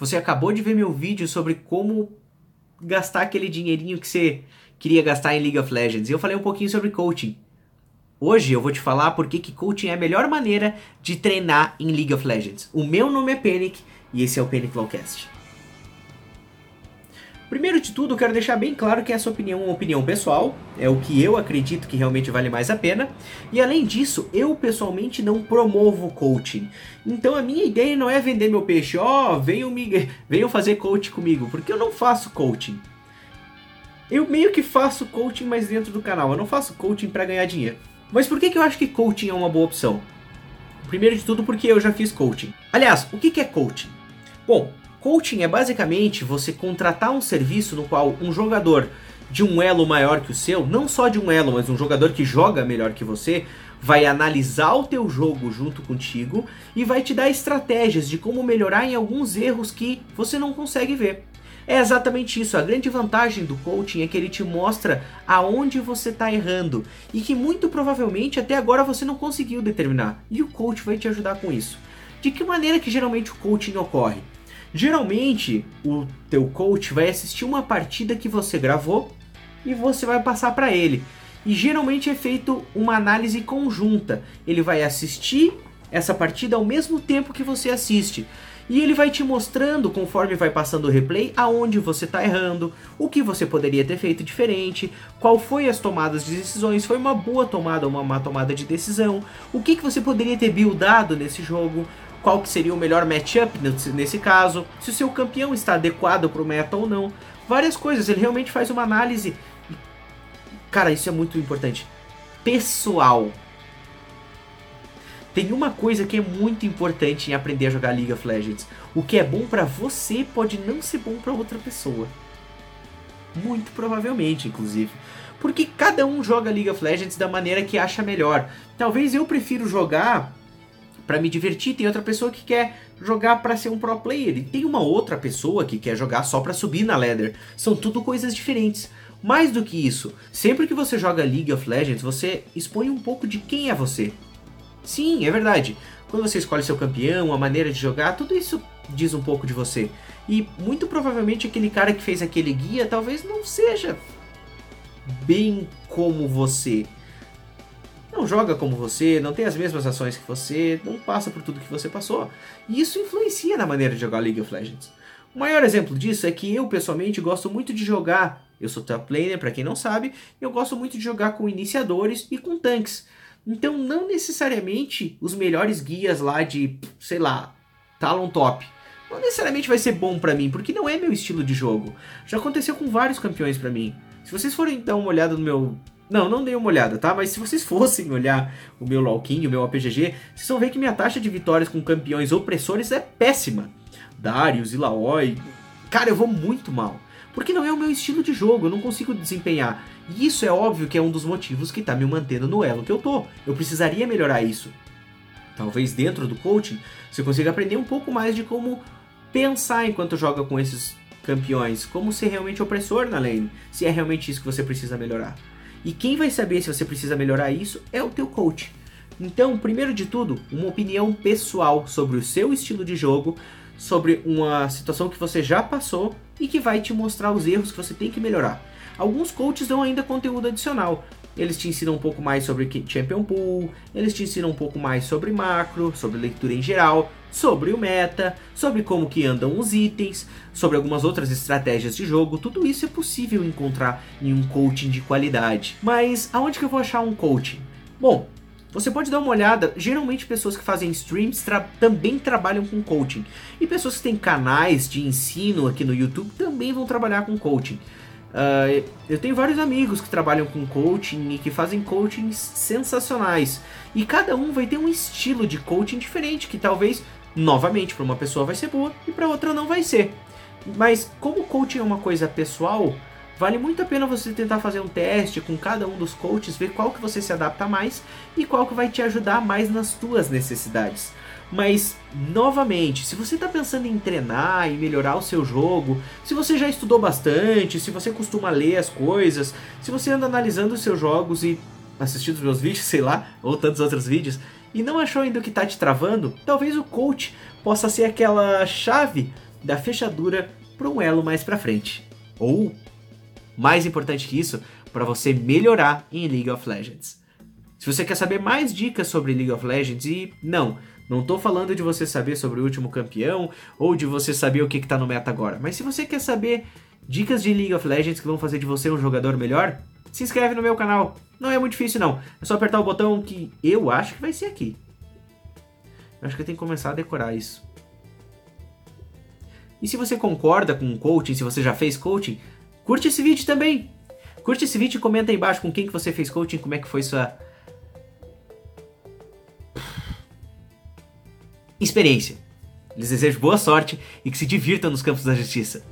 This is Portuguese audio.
Você acabou de ver meu vídeo sobre como gastar aquele dinheirinho que você queria gastar em League of Legends. E eu falei um pouquinho sobre coaching. Hoje eu vou te falar porque que coaching é a melhor maneira de treinar em League of Legends. O meu nome é Panic e esse é o Panic Lawcast. Primeiro de tudo, quero deixar bem claro que essa opinião é uma opinião pessoal, é o que eu acredito que realmente vale mais a pena. E além disso, eu pessoalmente não promovo coaching. Então a minha ideia não é vender meu peixe, ó, oh, venham, me, venham fazer coaching comigo, porque eu não faço coaching. Eu meio que faço coaching, mas dentro do canal. Eu não faço coaching para ganhar dinheiro. Mas por que, que eu acho que coaching é uma boa opção? Primeiro de tudo, porque eu já fiz coaching. Aliás, o que, que é coaching? Bom, Coaching é basicamente você contratar um serviço no qual um jogador de um elo maior que o seu, não só de um elo, mas um jogador que joga melhor que você, vai analisar o teu jogo junto contigo e vai te dar estratégias de como melhorar em alguns erros que você não consegue ver. É exatamente isso. A grande vantagem do coaching é que ele te mostra aonde você está errando e que muito provavelmente até agora você não conseguiu determinar. E o coach vai te ajudar com isso. De que maneira que geralmente o coaching ocorre? Geralmente, o teu coach vai assistir uma partida que você gravou e você vai passar para ele. E geralmente é feito uma análise conjunta. Ele vai assistir essa partida ao mesmo tempo que você assiste. E ele vai te mostrando, conforme vai passando o replay, aonde você está errando, o que você poderia ter feito diferente, qual foi as tomadas de decisões, foi uma boa tomada ou uma má tomada de decisão, o que, que você poderia ter buildado nesse jogo, qual que seria o melhor matchup nesse caso, se o seu campeão está adequado para o meta ou não. Várias coisas, ele realmente faz uma análise. Cara, isso é muito importante. Pessoal. Tem uma coisa que é muito importante em aprender a jogar League of Legends. O que é bom para você pode não ser bom para outra pessoa. Muito provavelmente, inclusive. Porque cada um joga League of Legends da maneira que acha melhor. Talvez eu prefiro jogar para me divertir, tem outra pessoa que quer jogar para ser um pro player e tem uma outra pessoa que quer jogar só para subir na ladder. São tudo coisas diferentes. Mais do que isso, sempre que você joga League of Legends, você expõe um pouco de quem é você. Sim, é verdade. Quando você escolhe seu campeão, a maneira de jogar, tudo isso diz um pouco de você. E muito provavelmente aquele cara que fez aquele guia talvez não seja bem como você não joga como você, não tem as mesmas ações que você, não passa por tudo que você passou. E isso influencia na maneira de jogar League of Legends. O maior exemplo disso é que eu pessoalmente gosto muito de jogar, eu sou top laner para quem não sabe, eu gosto muito de jogar com iniciadores e com tanques. Então não necessariamente os melhores guias lá de, sei lá, Talon top não necessariamente vai ser bom para mim, porque não é meu estilo de jogo. Já aconteceu com vários campeões para mim. Se vocês forem dar uma olhada no meu não, não dei uma olhada, tá? Mas se vocês fossem olhar o meu Lawking, o meu APGG, vocês vão ver que minha taxa de vitórias com campeões opressores é péssima. Darius, Ilaoi. Cara, eu vou muito mal. Porque não é o meu estilo de jogo, eu não consigo desempenhar. E isso é óbvio que é um dos motivos que tá me mantendo no elo que eu tô. Eu precisaria melhorar isso. Talvez dentro do coaching você consiga aprender um pouco mais de como pensar enquanto joga com esses campeões, como ser realmente opressor na lane, se é realmente isso que você precisa melhorar. E quem vai saber se você precisa melhorar isso é o teu coach. Então, primeiro de tudo, uma opinião pessoal sobre o seu estilo de jogo, sobre uma situação que você já passou e que vai te mostrar os erros que você tem que melhorar. Alguns coaches dão ainda conteúdo adicional, eles te ensinam um pouco mais sobre Champion Pool, eles te ensinam um pouco mais sobre macro, sobre leitura em geral, sobre o meta, sobre como que andam os itens, sobre algumas outras estratégias de jogo. Tudo isso é possível encontrar em um coaching de qualidade. Mas aonde que eu vou achar um coaching? Bom, você pode dar uma olhada, geralmente pessoas que fazem streams tra também trabalham com coaching. E pessoas que têm canais de ensino aqui no YouTube também vão trabalhar com coaching. Uh, eu tenho vários amigos que trabalham com coaching e que fazem coachings sensacionais. E cada um vai ter um estilo de coaching diferente, que talvez, novamente, para uma pessoa vai ser boa e para outra não vai ser. Mas como coaching é uma coisa pessoal, vale muito a pena você tentar fazer um teste com cada um dos coaches, ver qual que você se adapta mais e qual que vai te ajudar mais nas tuas necessidades. Mas, novamente, se você está pensando em treinar, em melhorar o seu jogo, se você já estudou bastante, se você costuma ler as coisas, se você anda analisando os seus jogos e assistindo os meus vídeos, sei lá, ou tantos outros vídeos, e não achou ainda o que está te travando, talvez o coach possa ser aquela chave da fechadura para um elo mais para frente. Ou, mais importante que isso, para você melhorar em League of Legends. Se você quer saber mais dicas sobre League of Legends e não, não tô falando de você saber sobre o último campeão ou de você saber o que, que tá no meta agora, mas se você quer saber dicas de League of Legends que vão fazer de você um jogador melhor, se inscreve no meu canal. Não é muito difícil não, é só apertar o botão que eu acho que vai ser aqui. Eu acho que eu tenho que começar a decorar isso. E se você concorda com o coaching, se você já fez coaching, curte esse vídeo também. Curte esse vídeo e comenta aí embaixo com quem que você fez coaching, como é que foi sua experiência. Lhes desejo boa sorte e que se divirtam nos campos da justiça.